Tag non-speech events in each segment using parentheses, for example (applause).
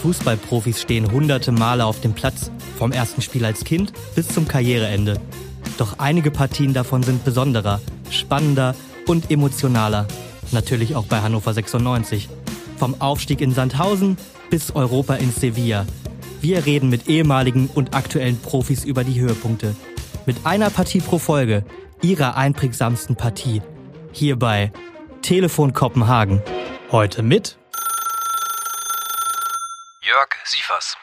Fußballprofis stehen hunderte Male auf dem Platz, vom ersten Spiel als Kind bis zum Karriereende. Doch einige Partien davon sind besonderer, spannender und emotionaler. Natürlich auch bei Hannover 96. Vom Aufstieg in Sandhausen bis Europa in Sevilla. Wir reden mit ehemaligen und aktuellen Profis über die Höhepunkte. Mit einer Partie pro Folge, ihrer einprägsamsten Partie. Hier bei Telefon Kopenhagen. Heute mit Jörg Sievers.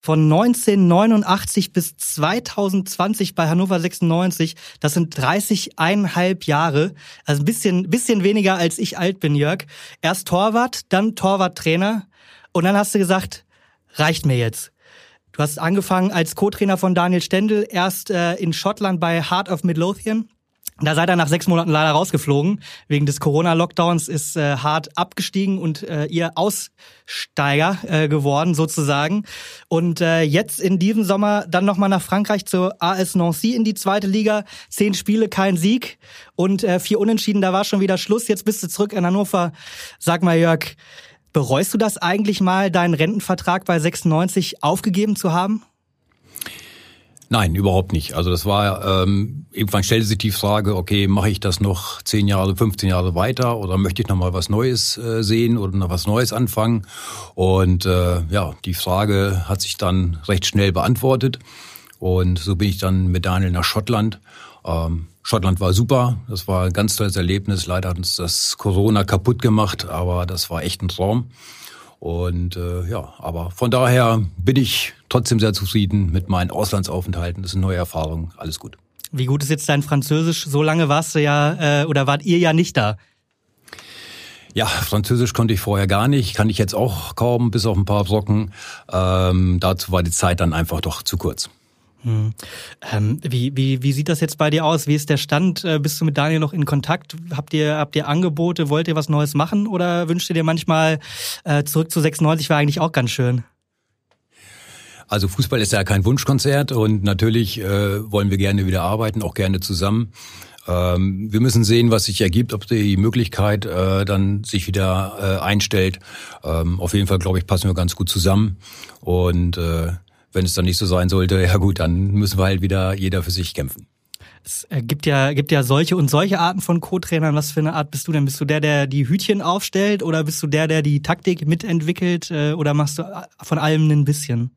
Von 1989 bis 2020 bei Hannover 96, das sind 30,5 Jahre. Also ein bisschen, bisschen weniger als ich alt bin, Jörg. Erst Torwart, dann Torwarttrainer. Und dann hast du gesagt, reicht mir jetzt. Du hast angefangen als Co-Trainer von Daniel Stendel, erst äh, in Schottland bei Heart of Midlothian. Da seid ihr nach sechs Monaten leider rausgeflogen. Wegen des Corona-Lockdowns ist äh, hart abgestiegen und äh, ihr Aussteiger äh, geworden sozusagen. Und äh, jetzt in diesem Sommer dann nochmal nach Frankreich zur AS Nancy in die zweite Liga. Zehn Spiele, kein Sieg und äh, vier Unentschieden. Da war schon wieder Schluss. Jetzt bist du zurück in Hannover. Sag mal, Jörg, bereust du das eigentlich mal, deinen Rentenvertrag bei 96 aufgegeben zu haben? Nein, überhaupt nicht. Also das war, ähm, irgendwann stellte sich die Frage, okay, mache ich das noch 10 Jahre, 15 Jahre weiter oder möchte ich noch mal was Neues äh, sehen oder noch was Neues anfangen? Und äh, ja, die Frage hat sich dann recht schnell beantwortet. Und so bin ich dann mit Daniel nach Schottland. Ähm, Schottland war super, das war ein ganz tolles Erlebnis. Leider hat uns das Corona kaputt gemacht, aber das war echt ein Traum. Und äh, ja, aber von daher bin ich trotzdem sehr zufrieden mit meinen Auslandsaufenthalten. Das ist eine neue Erfahrung, alles gut. Wie gut ist jetzt dein Französisch? So lange warst du ja äh, oder wart ihr ja nicht da? Ja, Französisch konnte ich vorher gar nicht, kann ich jetzt auch kaum, bis auf ein paar Brocken. Ähm, dazu war die Zeit dann einfach doch zu kurz. Hm. Ähm, wie, wie, wie sieht das jetzt bei dir aus? Wie ist der Stand? Äh, bist du mit Daniel noch in Kontakt? Habt ihr, habt ihr Angebote? Wollt ihr was Neues machen? Oder wünscht ihr dir manchmal äh, zurück zu 96 war eigentlich auch ganz schön? Also Fußball ist ja kein Wunschkonzert und natürlich äh, wollen wir gerne wieder arbeiten, auch gerne zusammen. Ähm, wir müssen sehen, was sich ergibt, ob die Möglichkeit äh, dann sich wieder äh, einstellt. Ähm, auf jeden Fall, glaube ich, passen wir ganz gut zusammen. Und äh, wenn es dann nicht so sein sollte, ja gut, dann müssen wir halt wieder jeder für sich kämpfen. Es äh, gibt ja, gibt ja solche und solche Arten von Co-Trainern. Was für eine Art bist du denn? Bist du der, der die Hütchen aufstellt oder bist du der, der die Taktik mitentwickelt äh, oder machst du äh, von allem ein bisschen?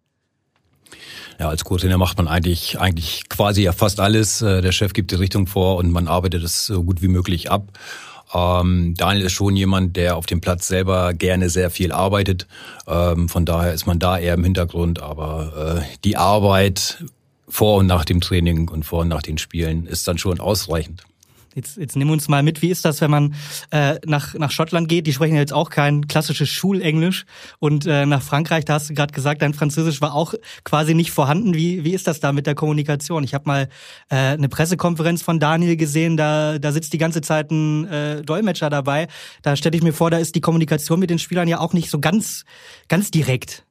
Ja, als Co-Trainer macht man eigentlich, eigentlich quasi ja fast alles. Der Chef gibt die Richtung vor und man arbeitet es so gut wie möglich ab. Ähm, Daniel ist schon jemand, der auf dem Platz selber gerne sehr viel arbeitet. Ähm, von daher ist man da eher im Hintergrund. Aber äh, die Arbeit vor und nach dem Training und vor und nach den Spielen ist dann schon ausreichend. Jetzt, jetzt nimm uns mal mit, wie ist das, wenn man äh, nach, nach Schottland geht? Die sprechen ja jetzt auch kein klassisches Schulenglisch. Und äh, nach Frankreich, da hast du gerade gesagt, dein Französisch war auch quasi nicht vorhanden. Wie, wie ist das da mit der Kommunikation? Ich habe mal äh, eine Pressekonferenz von Daniel gesehen, da, da sitzt die ganze Zeit ein äh, Dolmetscher dabei. Da stelle ich mir vor, da ist die Kommunikation mit den Spielern ja auch nicht so ganz, ganz direkt.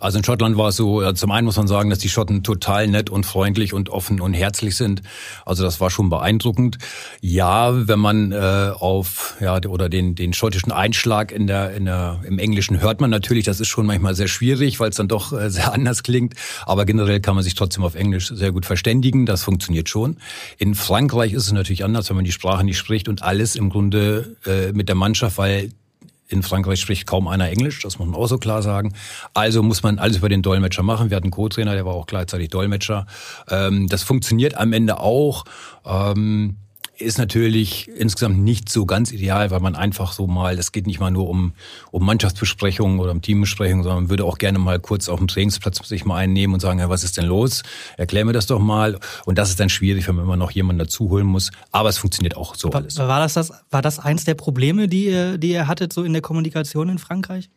Also in Schottland war es so, zum einen muss man sagen, dass die Schotten total nett und freundlich und offen und herzlich sind. Also das war schon beeindruckend. Ja, wenn man äh, auf ja oder den den schottischen Einschlag in der in der im Englischen hört man natürlich, das ist schon manchmal sehr schwierig, weil es dann doch äh, sehr (laughs) anders klingt, aber generell kann man sich trotzdem auf Englisch sehr gut verständigen, das funktioniert schon. In Frankreich ist es natürlich anders, wenn man die Sprache nicht spricht und alles im Grunde äh, mit der Mannschaft, weil in Frankreich spricht kaum einer Englisch, das muss man auch so klar sagen. Also muss man alles über den Dolmetscher machen. Wir hatten einen Co-Trainer, der war auch gleichzeitig Dolmetscher. Ähm, das funktioniert am Ende auch. Ähm, ist natürlich insgesamt nicht so ganz ideal, weil man einfach so mal, es geht nicht mal nur um, um Mannschaftsbesprechungen oder um Teambesprechungen, sondern man würde auch gerne mal kurz auf dem Trainingsplatz sich mal einnehmen und sagen, ja, was ist denn los? Erklär mir das doch mal. Und das ist dann schwierig, wenn man immer noch jemanden dazu holen muss. Aber es funktioniert auch so war, alles. War das, das, war das eins der Probleme, die ihr, die ihr hattet, so in der Kommunikation in Frankreich?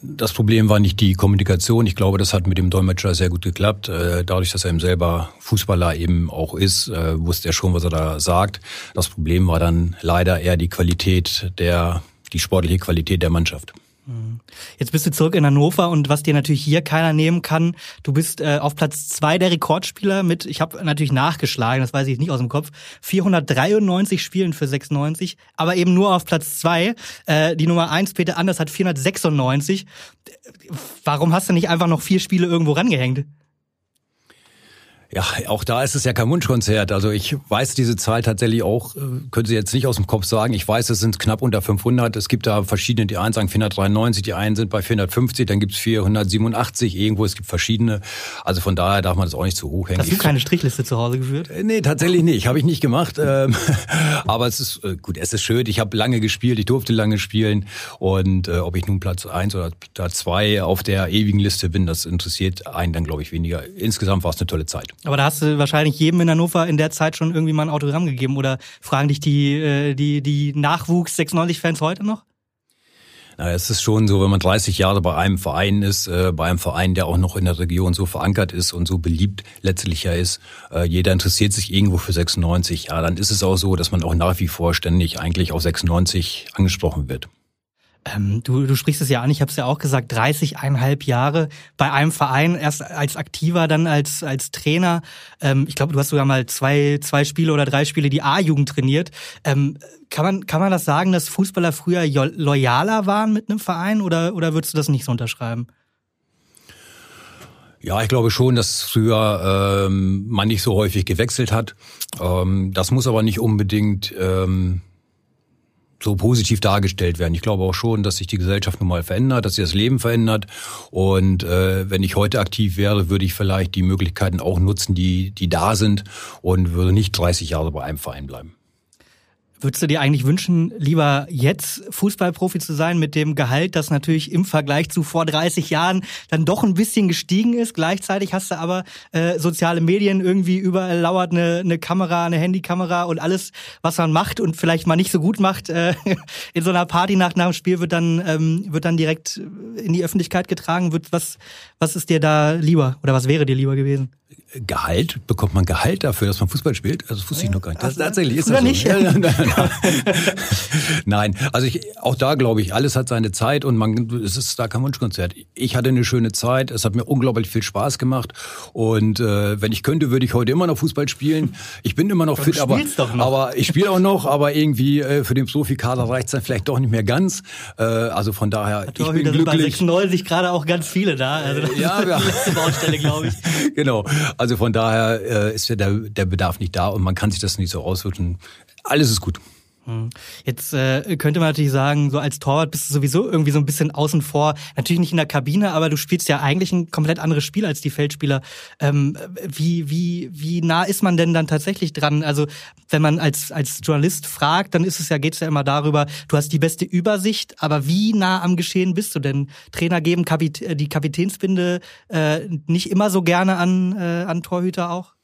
Das Problem war nicht die Kommunikation. Ich glaube, das hat mit dem Dolmetscher sehr gut geklappt. Äh, dadurch, dass er eben selber Fußballer eben auch ist, äh, wusste er schon, was er da sagt. Das Problem war dann leider eher die Qualität der, die sportliche Qualität der Mannschaft. Jetzt bist du zurück in Hannover und was dir natürlich hier keiner nehmen kann, du bist äh, auf Platz zwei der Rekordspieler mit, ich habe natürlich nachgeschlagen, das weiß ich nicht aus dem Kopf, 493 Spielen für 96, aber eben nur auf Platz zwei. Äh, die Nummer eins Peter Anders, hat 496. Warum hast du nicht einfach noch vier Spiele irgendwo rangehängt? Ja, auch da ist es ja kein Wunschkonzert. Also ich weiß diese Zahl tatsächlich auch, äh, können Sie jetzt nicht aus dem Kopf sagen. Ich weiß, es sind knapp unter 500. Es gibt da verschiedene, die einen sagen 493, die einen sind bei 450, dann gibt's 487 irgendwo. Es gibt verschiedene. Also von daher darf man das auch nicht zu hoch hängen. Hast du keine Strichliste zu Hause geführt? Äh, nee, tatsächlich nicht. Habe ich nicht gemacht. Ähm, (laughs) aber es ist äh, gut, es ist schön. Ich habe lange gespielt, ich durfte lange spielen. Und ob ich nun Platz eins oder Platz zwei auf der ewigen Liste bin, das interessiert einen dann, glaube ich, weniger. Insgesamt war es eine tolle Zeit. Aber da hast du wahrscheinlich jedem in Hannover in der Zeit schon irgendwie mal ein Autogramm gegeben oder fragen dich die, äh, die, die Nachwuchs 96-Fans heute noch? Na, es ist schon so, wenn man 30 Jahre bei einem Verein ist, äh, bei einem Verein, der auch noch in der Region so verankert ist und so beliebt letztlich ja ist, äh, jeder interessiert sich irgendwo für 96, ja, dann ist es auch so, dass man auch nach wie vor ständig eigentlich auf 96 angesprochen wird. Ähm, du, du sprichst es ja an, ich habe es ja auch gesagt, 30,5 Jahre bei einem Verein, erst als Aktiver, dann als, als Trainer. Ähm, ich glaube, du hast sogar mal zwei, zwei Spiele oder drei Spiele die A-Jugend trainiert. Ähm, kann, man, kann man das sagen, dass Fußballer früher loyaler waren mit einem Verein oder, oder würdest du das nicht so unterschreiben? Ja, ich glaube schon, dass früher ähm, man nicht so häufig gewechselt hat. Ähm, das muss aber nicht unbedingt ähm, so positiv dargestellt werden. Ich glaube auch schon, dass sich die Gesellschaft nun mal verändert, dass sich das Leben verändert. Und äh, wenn ich heute aktiv wäre, würde ich vielleicht die Möglichkeiten auch nutzen, die, die da sind und würde nicht 30 Jahre bei einem Verein bleiben. Würdest du dir eigentlich wünschen, lieber jetzt Fußballprofi zu sein mit dem Gehalt, das natürlich im Vergleich zu vor 30 Jahren dann doch ein bisschen gestiegen ist? Gleichzeitig hast du aber äh, soziale Medien, irgendwie überall lauert eine, eine Kamera, eine Handykamera und alles, was man macht und vielleicht mal nicht so gut macht, äh, (laughs) in so einer Partynacht nach dem Spiel wird dann, ähm, wird dann direkt in die Öffentlichkeit getragen. Wird, was, was ist dir da lieber oder was wäre dir lieber gewesen? Gehalt? Bekommt man Gehalt dafür, dass man Fußball spielt? Also das wusste ich noch gar nicht. Das, tatsächlich ist das so. nicht. (laughs) Nein, also ich, auch da glaube ich, alles hat seine Zeit und man, es ist da kein Wunschkonzert. Ich hatte eine schöne Zeit, es hat mir unglaublich viel Spaß gemacht und äh, wenn ich könnte, würde ich heute immer noch Fußball spielen. Ich bin immer noch fit, aber, aber ich spiele auch noch, aber irgendwie äh, für den Profikader reicht es dann vielleicht doch nicht mehr ganz. Äh, also von daher, ich bin glücklich. Bei 96 gerade auch ganz viele da. Also das ja, ist die ja. letzte Baustelle, glaube ich. (laughs) genau. Also von daher äh, ist ja der, der Bedarf nicht da und man kann sich das nicht so auswirken. Alles ist gut. Hm. Jetzt äh, könnte man natürlich sagen, so als Torwart bist du sowieso irgendwie so ein bisschen außen vor. Natürlich nicht in der Kabine, aber du spielst ja eigentlich ein komplett anderes Spiel als die Feldspieler. Ähm, wie, wie, wie nah ist man denn dann tatsächlich dran? Also wenn man als, als Journalist fragt, dann ist es ja, geht's ja immer darüber, du hast die beste Übersicht, aber wie nah am Geschehen bist du denn? Trainer geben Kapit äh, die Kapitänsbinde äh, nicht immer so gerne an, äh, an Torhüter auch?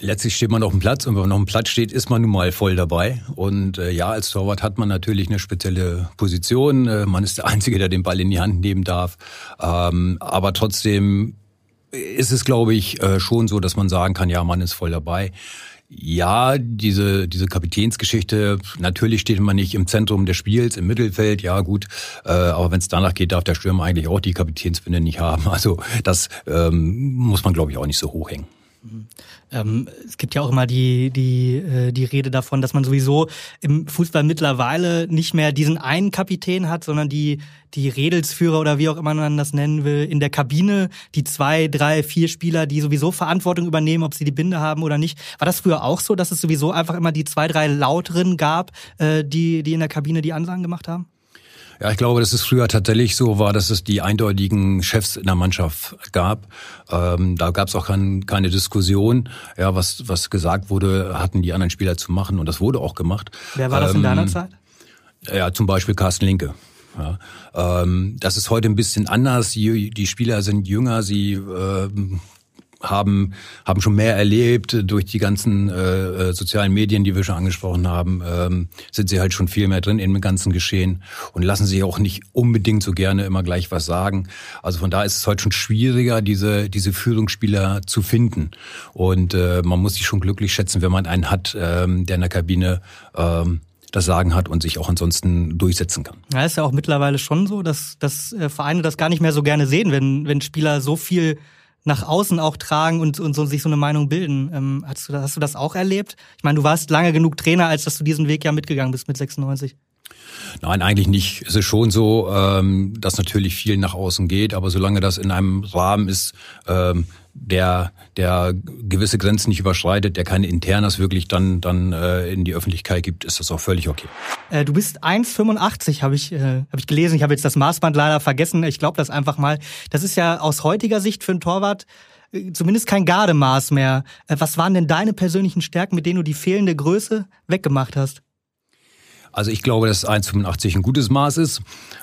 Letztlich steht man auf dem Platz und wenn man auf dem Platz steht, ist man nun mal voll dabei. Und äh, ja, als Torwart hat man natürlich eine spezielle Position. Äh, man ist der (laughs) Einzige, der den Ball in die Hand nehmen darf. Ähm, aber trotzdem ist es, glaube ich, äh, schon so, dass man sagen kann, ja, man ist voll dabei. Ja, diese, diese Kapitänsgeschichte, natürlich steht man nicht im Zentrum des Spiels, im Mittelfeld, ja gut, äh, aber wenn es danach geht, darf der Stürmer eigentlich auch die Kapitänsbinde nicht haben. (laughs) Also das ähm, muss man, glaube ich, auch nicht so hochhängen. Ähm, es gibt ja auch immer die, die, äh, die Rede davon, dass man sowieso im Fußball mittlerweile nicht mehr diesen einen Kapitän hat, sondern die, die Redelsführer oder wie auch immer man das nennen will, in der Kabine, die zwei, drei, vier Spieler, die sowieso Verantwortung übernehmen, ob sie die Binde haben oder nicht. War das früher auch so, dass es sowieso einfach immer die zwei, drei Lauteren gab, äh, die, die in der Kabine die Ansagen gemacht haben? Ja, ich glaube, dass es früher tatsächlich so war, dass es die eindeutigen Chefs in der Mannschaft gab. Ähm, da gab es auch kein, keine Diskussion. Ja, was, was gesagt wurde, hatten die anderen Spieler zu machen und das wurde auch gemacht. Wer war das ähm, in deiner Zeit? Ja, zum Beispiel Carsten Linke. Ja, ähm, das ist heute ein bisschen anders. Die, die Spieler sind jünger, sie äh, haben, haben schon mehr erlebt durch die ganzen äh, äh, sozialen Medien, die wir schon angesprochen haben, ähm, sind sie halt schon viel mehr drin im ganzen Geschehen und lassen sich auch nicht unbedingt so gerne immer gleich was sagen. Also von da ist es heute schon schwieriger, diese, diese Führungsspieler zu finden. Und äh, man muss sich schon glücklich schätzen, wenn man einen hat, ähm, der in der Kabine ähm, das Sagen hat und sich auch ansonsten durchsetzen kann. Ja, ist ja auch mittlerweile schon so, dass, dass äh, Vereine das gar nicht mehr so gerne sehen, wenn, wenn Spieler so viel nach außen auch tragen und, und so, sich so eine Meinung bilden. Ähm, hast, du das, hast du das auch erlebt? Ich meine, du warst lange genug Trainer, als dass du diesen Weg ja mitgegangen bist mit 96. Nein, eigentlich nicht. Es ist schon so, ähm, dass natürlich viel nach außen geht, aber solange das in einem Rahmen ist, ähm, der, der gewisse Grenzen nicht überschreitet, der keine Internas wirklich dann, dann äh, in die Öffentlichkeit gibt, ist das auch völlig okay. Äh, du bist 1,85, habe ich, äh, hab ich gelesen. Ich habe jetzt das Maßband leider vergessen. Ich glaube das einfach mal. Das ist ja aus heutiger Sicht für einen Torwart äh, zumindest kein Gardemaß mehr. Äh, was waren denn deine persönlichen Stärken, mit denen du die fehlende Größe weggemacht hast? Also ich glaube, dass 1,85 ein gutes Maß ist.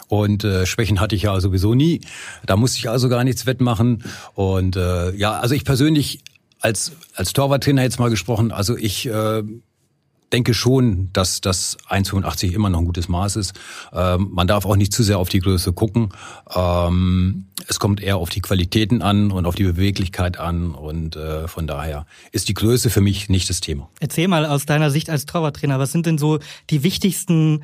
Und äh, Schwächen hatte ich ja sowieso nie. Da musste ich also gar nichts wettmachen. Und äh, ja, also ich persönlich als als Torwarttrainer jetzt mal gesprochen, also ich äh, denke schon, dass das 1,85 immer noch ein gutes Maß ist. Ähm, man darf auch nicht zu sehr auf die Größe gucken. Ähm, es kommt eher auf die Qualitäten an und auf die Beweglichkeit an und äh, von daher ist die Größe für mich nicht das Thema. Erzähl mal aus deiner Sicht als Torwarttrainer, was sind denn so die wichtigsten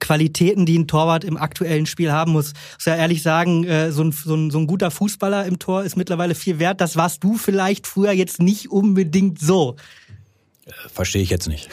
Qualitäten, die ein Torwart im aktuellen Spiel haben muss. Ich muss ja ehrlich sagen, äh, so ein, so, ein, so ein guter Fußballer im Tor ist mittlerweile viel wert. Das warst du vielleicht früher jetzt nicht unbedingt so. Verstehe ich jetzt nicht.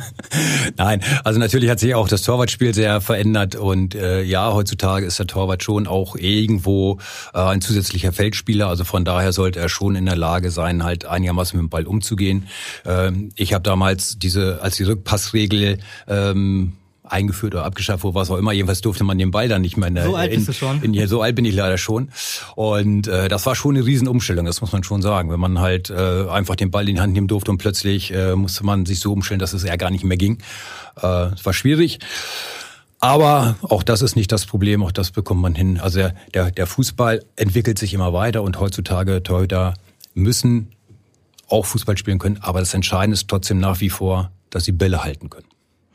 (laughs) Nein, also natürlich hat sich auch das Torwartspiel sehr verändert und äh, ja, heutzutage ist der Torwart schon auch irgendwo äh, ein zusätzlicher Feldspieler. Also von daher sollte er schon in der Lage sein, halt einigermaßen mit dem Ball umzugehen. Ähm, ich habe damals diese, als die Rückpassregel ähm, eingeführt oder abgeschafft wurde, was auch immer. Jedenfalls durfte man den Ball dann nicht mehr in der, So alt in, bist du schon. In, in, so alt bin ich leider schon. Und äh, das war schon eine Riesenumstellung, das muss man schon sagen. Wenn man halt äh, einfach den Ball in die Hand nehmen durfte und plötzlich äh, musste man sich so umstellen, dass es eher gar nicht mehr ging. Äh, es war schwierig. Aber auch das ist nicht das Problem, auch das bekommt man hin. Also der, der Fußball entwickelt sich immer weiter und heutzutage Torhüter müssen auch Fußball spielen können, aber das Entscheidende ist trotzdem nach wie vor, dass sie Bälle halten können.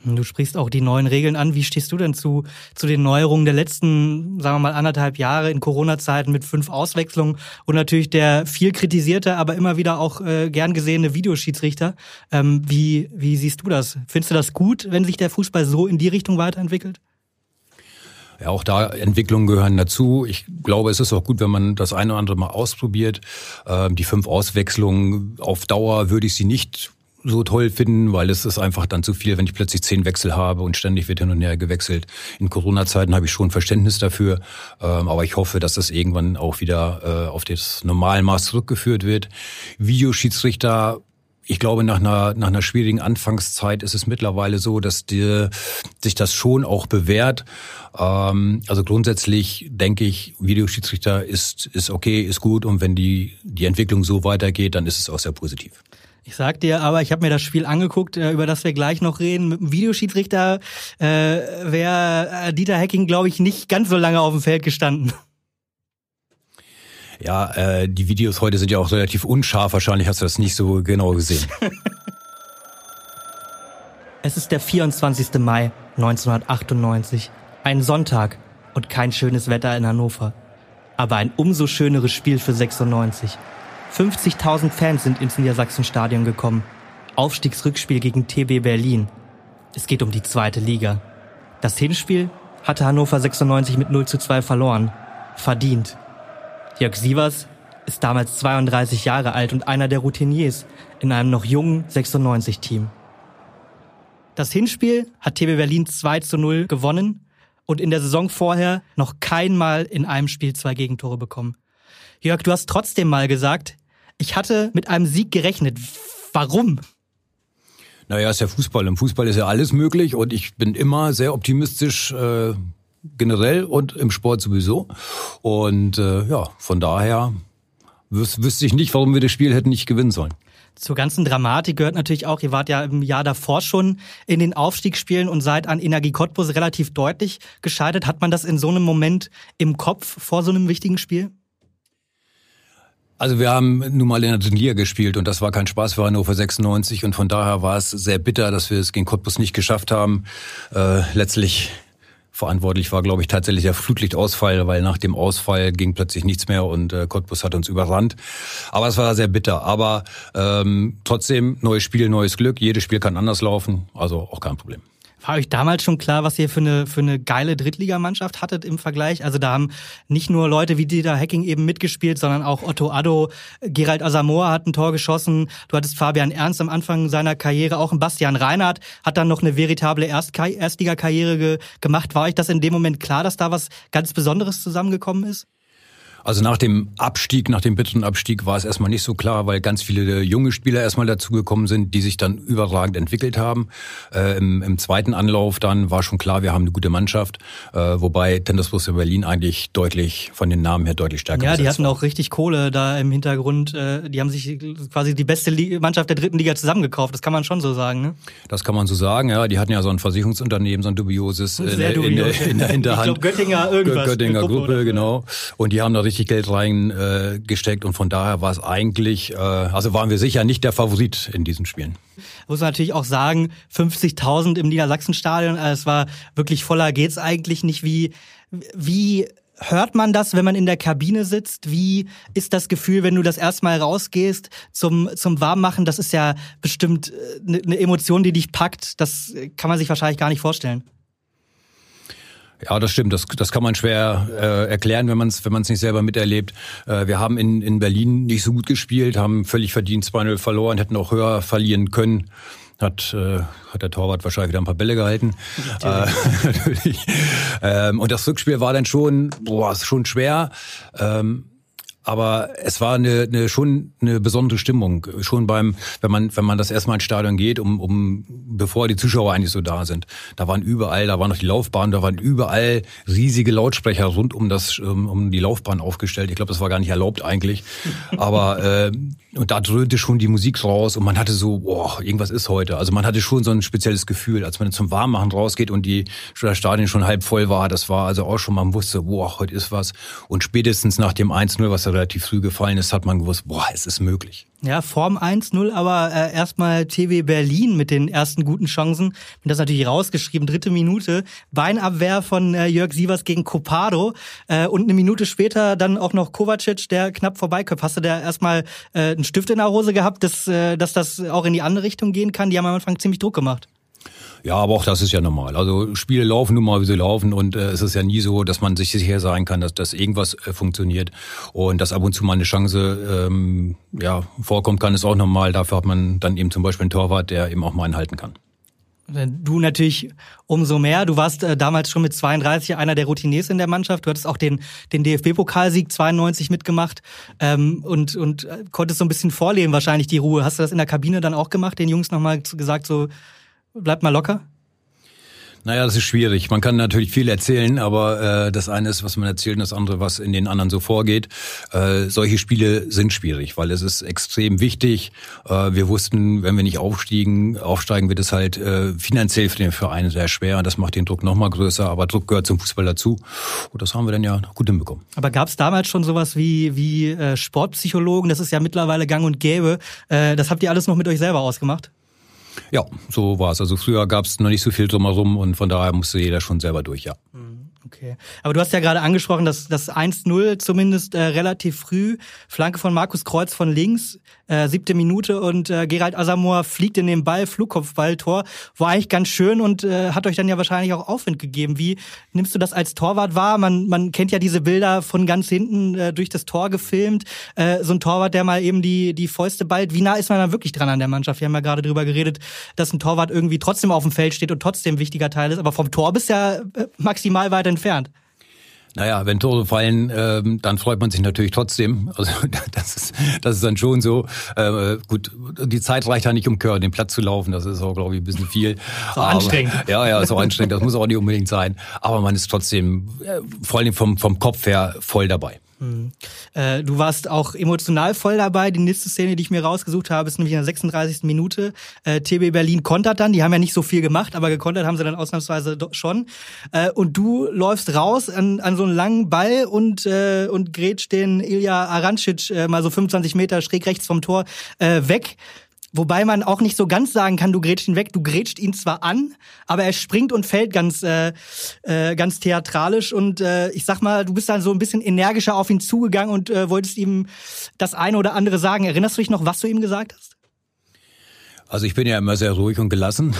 Du sprichst auch die neuen Regeln an. Wie stehst du denn zu, zu den Neuerungen der letzten, sagen wir mal, anderthalb Jahre in Corona-Zeiten mit fünf Auswechslungen und natürlich der viel kritisierte, aber immer wieder auch äh, gern gesehene Videoschiedsrichter? Ähm, wie, wie siehst du das? Findest du das gut, wenn sich der Fußball so in die Richtung weiterentwickelt? Ja, auch da Entwicklungen gehören dazu. Ich glaube, es ist auch gut, wenn man das eine oder andere mal ausprobiert. Ähm, die fünf Auswechslungen auf Dauer würde ich sie nicht so toll finden, weil es ist einfach dann zu viel, wenn ich plötzlich zehn Wechsel habe und ständig wird hin und her gewechselt. In Corona-Zeiten habe ich schon Verständnis dafür, ähm, aber ich hoffe, dass das irgendwann auch wieder äh, auf das Normalmaß zurückgeführt wird. Videoschiedsrichter ich glaube, nach einer, nach einer schwierigen Anfangszeit ist es mittlerweile so, dass die, sich das schon auch bewährt. Ähm, also grundsätzlich denke ich, Videoschiedsrichter ist, ist okay, ist gut und wenn die, die Entwicklung so weitergeht, dann ist es auch sehr positiv. Ich sag dir aber, ich habe mir das Spiel angeguckt, äh, über das wir gleich noch reden. Mit dem Videoschiedsrichter äh, wäre äh, Dieter Hacking, glaube ich, nicht ganz so lange auf dem Feld gestanden. Ja, äh, die Videos heute sind ja auch relativ unscharf. Wahrscheinlich hast du das nicht so genau gesehen. (laughs) es ist der 24. Mai 1998. Ein Sonntag und kein schönes Wetter in Hannover. Aber ein umso schöneres Spiel für 96. 50.000 Fans sind ins Niedersachsenstadion gekommen. Aufstiegsrückspiel gegen TB Berlin. Es geht um die zweite Liga. Das Hinspiel hatte Hannover 96 mit 0 zu 2 verloren. Verdient. Jörg Sievers ist damals 32 Jahre alt und einer der Routiniers in einem noch jungen 96-Team. Das Hinspiel hat TB Berlin 2 zu 0 gewonnen und in der Saison vorher noch keinmal in einem Spiel zwei Gegentore bekommen. Jörg, du hast trotzdem mal gesagt, ich hatte mit einem Sieg gerechnet. Warum? Naja, ist ja Fußball. Im Fußball ist ja alles möglich und ich bin immer sehr optimistisch äh, generell und im Sport sowieso. Und äh, ja, von daher wüs wüsste ich nicht, warum wir das Spiel hätten nicht gewinnen sollen. Zur ganzen Dramatik gehört natürlich auch, ihr wart ja im Jahr davor schon in den Aufstiegsspielen und seid an Energie Cottbus relativ deutlich gescheitert. Hat man das in so einem Moment im Kopf vor so einem wichtigen Spiel? Also wir haben nun mal in der Liga gespielt und das war kein Spaß für Hannover 96 und von daher war es sehr bitter, dass wir es gegen Cottbus nicht geschafft haben. Äh, letztlich verantwortlich war, glaube ich, tatsächlich der Flutlichtausfall, weil nach dem Ausfall ging plötzlich nichts mehr und äh, Cottbus hat uns überrannt. Aber es war sehr bitter. Aber ähm, trotzdem, neues Spiel, neues Glück. Jedes Spiel kann anders laufen, also auch kein Problem. War euch damals schon klar, was ihr für eine, für eine geile Drittligamannschaft hattet im Vergleich? Also da haben nicht nur Leute wie Dieter Hacking eben mitgespielt, sondern auch Otto Addo, Gerald Asamoah hat ein Tor geschossen. Du hattest Fabian Ernst am Anfang seiner Karriere, auch ein Bastian Reinhardt hat dann noch eine veritable Erstligakarriere ge gemacht. War euch das in dem Moment klar, dass da was ganz Besonderes zusammengekommen ist? Also nach dem Abstieg, nach dem bitteren Abstieg war es erstmal nicht so klar, weil ganz viele junge Spieler erstmal dazugekommen sind, die sich dann überragend entwickelt haben. Äh, im, im, zweiten Anlauf dann war schon klar, wir haben eine gute Mannschaft, äh, wobei Tennis Borussia Berlin eigentlich deutlich von den Namen her deutlich stärker Ja, die hatten war. auch richtig Kohle da im Hintergrund. Äh, die haben sich quasi die beste Mannschaft der dritten Liga zusammengekauft. Das kann man schon so sagen, ne? Das kann man so sagen, ja. Die hatten ja so ein Versicherungsunternehmen, so ein dubioses Sehr in, dubios. in, in, in der Hinterhand. Ich glaube Göttinger irgendwas. Göttinger Gruppe, genau. Und die haben da richtig Geld reingesteckt äh, und von daher war es eigentlich, äh, also waren wir sicher nicht der Favorit in diesen Spielen. Muss man natürlich auch sagen, 50.000 im Niedersachsenstadion, also es war wirklich voller geht's eigentlich nicht. Wie, wie hört man das, wenn man in der Kabine sitzt? Wie ist das Gefühl, wenn du das erstmal rausgehst zum, zum Warmmachen? Das ist ja bestimmt eine äh, ne Emotion, die dich packt. Das kann man sich wahrscheinlich gar nicht vorstellen. Ja, das stimmt. Das, das kann man schwer äh, erklären, wenn man es wenn man's nicht selber miterlebt. Äh, wir haben in, in Berlin nicht so gut gespielt, haben völlig verdient 2-0 verloren, hätten auch höher verlieren können. Hat, äh, hat der Torwart wahrscheinlich wieder ein paar Bälle gehalten. Äh, (laughs) natürlich. Ähm, und das Rückspiel war dann schon, boah, schon schwer. Ähm, aber es war eine, eine schon eine besondere Stimmung. Schon beim wenn man wenn man das erstmal ins Stadion geht um um bevor die Zuschauer eigentlich so da sind. Da waren überall da waren noch die Laufbahnen da waren überall riesige Lautsprecher rund um das um die Laufbahn aufgestellt. Ich glaube das war gar nicht erlaubt eigentlich. Aber äh, und da dröhnte schon die Musik raus und man hatte so, boah, irgendwas ist heute. Also man hatte schon so ein spezielles Gefühl, als man zum Warmmachen rausgeht und die das Stadion schon halb voll war. Das war also auch schon, man wusste, boah, heute ist was. Und spätestens nach dem 1-0, was da relativ früh gefallen ist, hat man gewusst, boah, es ist möglich. Ja, Form 1-0, aber äh, erstmal TW Berlin mit den ersten guten Chancen. Bin das natürlich rausgeschrieben, dritte Minute. Beinabwehr von äh, Jörg Sievers gegen Copado. Äh, und eine Minute später dann auch noch Kovacic, der knapp vorbeiköpft. Hast du da erstmal äh, einen Stift in der Hose gehabt, dass, äh, dass das auch in die andere Richtung gehen kann? Die haben am Anfang ziemlich Druck gemacht. Ja, aber auch das ist ja normal. Also Spiele laufen nun mal, wie sie laufen und äh, es ist ja nie so, dass man sich sicher sein kann, dass, dass irgendwas äh, funktioniert und dass ab und zu mal eine Chance ähm, ja, vorkommt, kann es auch normal. Dafür hat man dann eben zum Beispiel einen Torwart, der eben auch mal einhalten kann. Du natürlich umso mehr. Du warst äh, damals schon mit 32 einer der Routiniers in der Mannschaft. Du hattest auch den, den DFB-Pokalsieg 92 mitgemacht ähm, und, und äh, konntest so ein bisschen vorleben, wahrscheinlich die Ruhe. Hast du das in der Kabine dann auch gemacht, den Jungs nochmal gesagt, so Bleibt mal locker. Naja, das ist schwierig. Man kann natürlich viel erzählen, aber äh, das eine ist, was man erzählt, und das andere, was in den anderen so vorgeht. Äh, solche Spiele sind schwierig, weil es ist extrem wichtig. Äh, wir wussten, wenn wir nicht aufstiegen, aufsteigen, wird es halt äh, finanziell für den Verein sehr schwer. Und das macht den Druck nochmal größer. Aber Druck gehört zum Fußball dazu. Und das haben wir dann ja gut hinbekommen. Aber gab es damals schon sowas wie, wie äh, Sportpsychologen? Das ist ja mittlerweile gang und gäbe. Äh, das habt ihr alles noch mit euch selber ausgemacht? Ja, so war es. Also früher gab es noch nicht so viel drumherum und von daher musste jeder schon selber durch, ja. Mhm. Okay. Aber du hast ja gerade angesprochen, dass das 1-0 zumindest äh, relativ früh, Flanke von Markus Kreuz von links, äh, siebte Minute und äh, Gerald Asamoah fliegt in den Ball, Flugkopfballtor, war eigentlich ganz schön und äh, hat euch dann ja wahrscheinlich auch Aufwind gegeben. Wie nimmst du das als Torwart wahr? Man, man kennt ja diese Bilder von ganz hinten äh, durch das Tor gefilmt. Äh, so ein Torwart, der mal eben die, die Fäuste ballt. Wie nah ist man dann wirklich dran an der Mannschaft? Wir haben ja gerade drüber geredet, dass ein Torwart irgendwie trotzdem auf dem Feld steht und trotzdem wichtiger Teil ist. Aber vom Tor bist ja äh, maximal weit entfernt. Naja, wenn Tore fallen, ähm, dann freut man sich natürlich trotzdem. Also (laughs) das ist, das ist dann schon so. Äh, gut, die Zeit reicht ja nicht, um Kör den Platz zu laufen. Das ist auch, glaube ich, ein bisschen viel. So Aber, anstrengend. Ja, ja, ist auch anstrengend. Das muss auch nicht unbedingt sein. Aber man ist trotzdem, äh, vor allem vom, vom Kopf her, voll dabei. Mhm. Äh, du warst auch emotional voll dabei. Die nächste Szene, die ich mir rausgesucht habe, ist nämlich in der 36. Minute. Äh, TB Berlin kontert dann. Die haben ja nicht so viel gemacht, aber gekontert haben sie dann ausnahmsweise schon. Äh, und du läufst raus an, an so einen langen Ball und, und grätscht den Ilja Arancic mal so 25 Meter schräg rechts vom Tor weg. Wobei man auch nicht so ganz sagen kann, du grätscht ihn weg. Du grätscht ihn zwar an, aber er springt und fällt ganz, äh, äh, ganz theatralisch. Und äh, ich sag mal, du bist dann so ein bisschen energischer auf ihn zugegangen und äh, wolltest ihm das eine oder andere sagen. Erinnerst du dich noch, was du ihm gesagt hast? Also ich bin ja immer sehr ruhig und gelassen.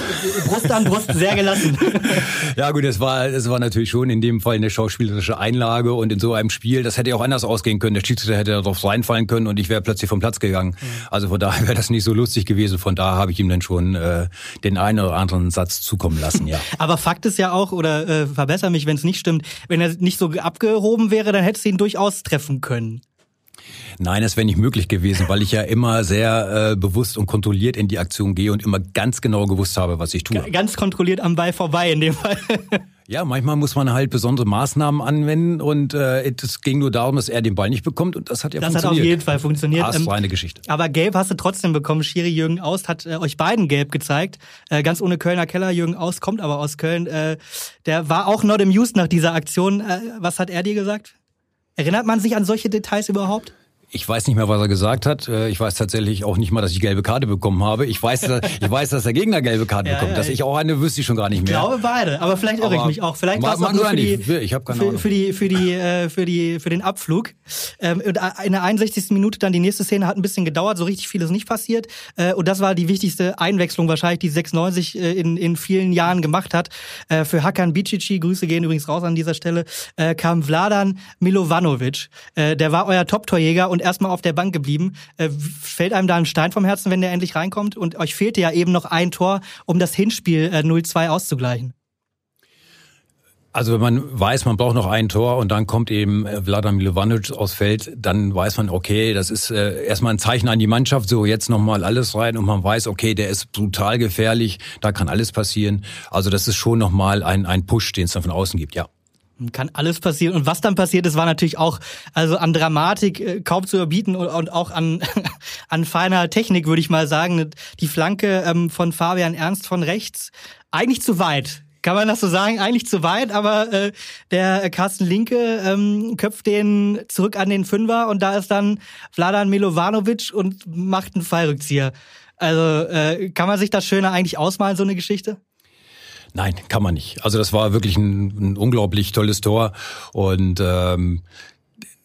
Brust an Brust sehr gelassen. (laughs) ja gut, es war, es war natürlich schon in dem Fall eine schauspielerische Einlage und in so einem Spiel, das hätte ja auch anders ausgehen können. Der Schiedsrichter hätte darauf reinfallen können und ich wäre plötzlich vom Platz gegangen. Mhm. Also von daher wäre das nicht so lustig gewesen. Von daher habe ich ihm dann schon äh, den einen oder anderen Satz zukommen lassen, ja. (laughs) Aber Fakt ist ja auch, oder äh, verbessere mich, wenn es nicht stimmt, wenn er nicht so abgehoben wäre, dann hättest du ihn durchaus treffen können. Nein, das wäre nicht möglich gewesen, weil ich ja immer sehr äh, bewusst und kontrolliert in die Aktion gehe und immer ganz genau gewusst habe, was ich tue. Ganz kontrolliert am Ball vorbei in dem Fall. (laughs) Ja, manchmal muss man halt besondere Maßnahmen anwenden und äh, es ging nur darum, dass er den Ball nicht bekommt und das hat ja das funktioniert. Das hat auf jeden Fall funktioniert. Das war eine Geschichte. Aber gelb hast du trotzdem bekommen. Schiri Jürgen Aust hat äh, euch beiden gelb gezeigt. Äh, ganz ohne Kölner Keller. Jürgen Aust kommt aber aus Köln. Äh, der war auch not amused nach dieser Aktion. Äh, was hat er dir gesagt? Erinnert man sich an solche Details überhaupt? Ich weiß nicht mehr, was er gesagt hat. Äh, ich weiß tatsächlich auch nicht mal, dass ich gelbe Karte bekommen habe. Ich weiß, (laughs) ich weiß, dass der Gegner gelbe Karte ja, bekommt. Ja, dass ich auch eine wüsste ich schon gar nicht mehr. Ich glaube beide, aber vielleicht irre ich mich auch. Vielleicht war es nur für die, ich habe keine für, Ahnung. für die für die äh, für die für den Abflug. Ähm, in der 61. Minute dann die nächste Szene hat ein bisschen gedauert, so richtig viel ist nicht passiert äh, und das war die wichtigste Einwechslung wahrscheinlich, die 96 in in vielen Jahren gemacht hat. Für Hakan Bicici, Grüße gehen übrigens raus an dieser Stelle, kam Vladan Milovanovic. Der war euer Top-Torjäger und erstmal auf der Bank geblieben. Äh, fällt einem da ein Stein vom Herzen, wenn der endlich reinkommt? Und euch fehlte ja eben noch ein Tor, um das Hinspiel äh, 0-2 auszugleichen. Also wenn man weiß, man braucht noch ein Tor und dann kommt eben äh, Vladimir Milivanovic aus Feld, dann weiß man, okay, das ist äh, erstmal ein Zeichen an die Mannschaft, so jetzt nochmal alles rein und man weiß, okay, der ist brutal gefährlich, da kann alles passieren. Also das ist schon nochmal ein, ein Push, den es dann von außen gibt, ja. Kann alles passieren. Und was dann passiert ist, war natürlich auch also an Dramatik äh, kaum zu überbieten und, und auch an, (laughs) an feiner Technik, würde ich mal sagen. Die Flanke ähm, von Fabian Ernst von rechts, eigentlich zu weit. Kann man das so sagen? Eigentlich zu weit, aber äh, der Carsten Linke ähm, köpft den zurück an den Fünfer und da ist dann Vladan Milovanovic und macht einen Fallrückzieher. Also äh, kann man sich das schöner eigentlich ausmalen, so eine Geschichte? Nein, kann man nicht. Also das war wirklich ein, ein unglaublich tolles Tor und ähm,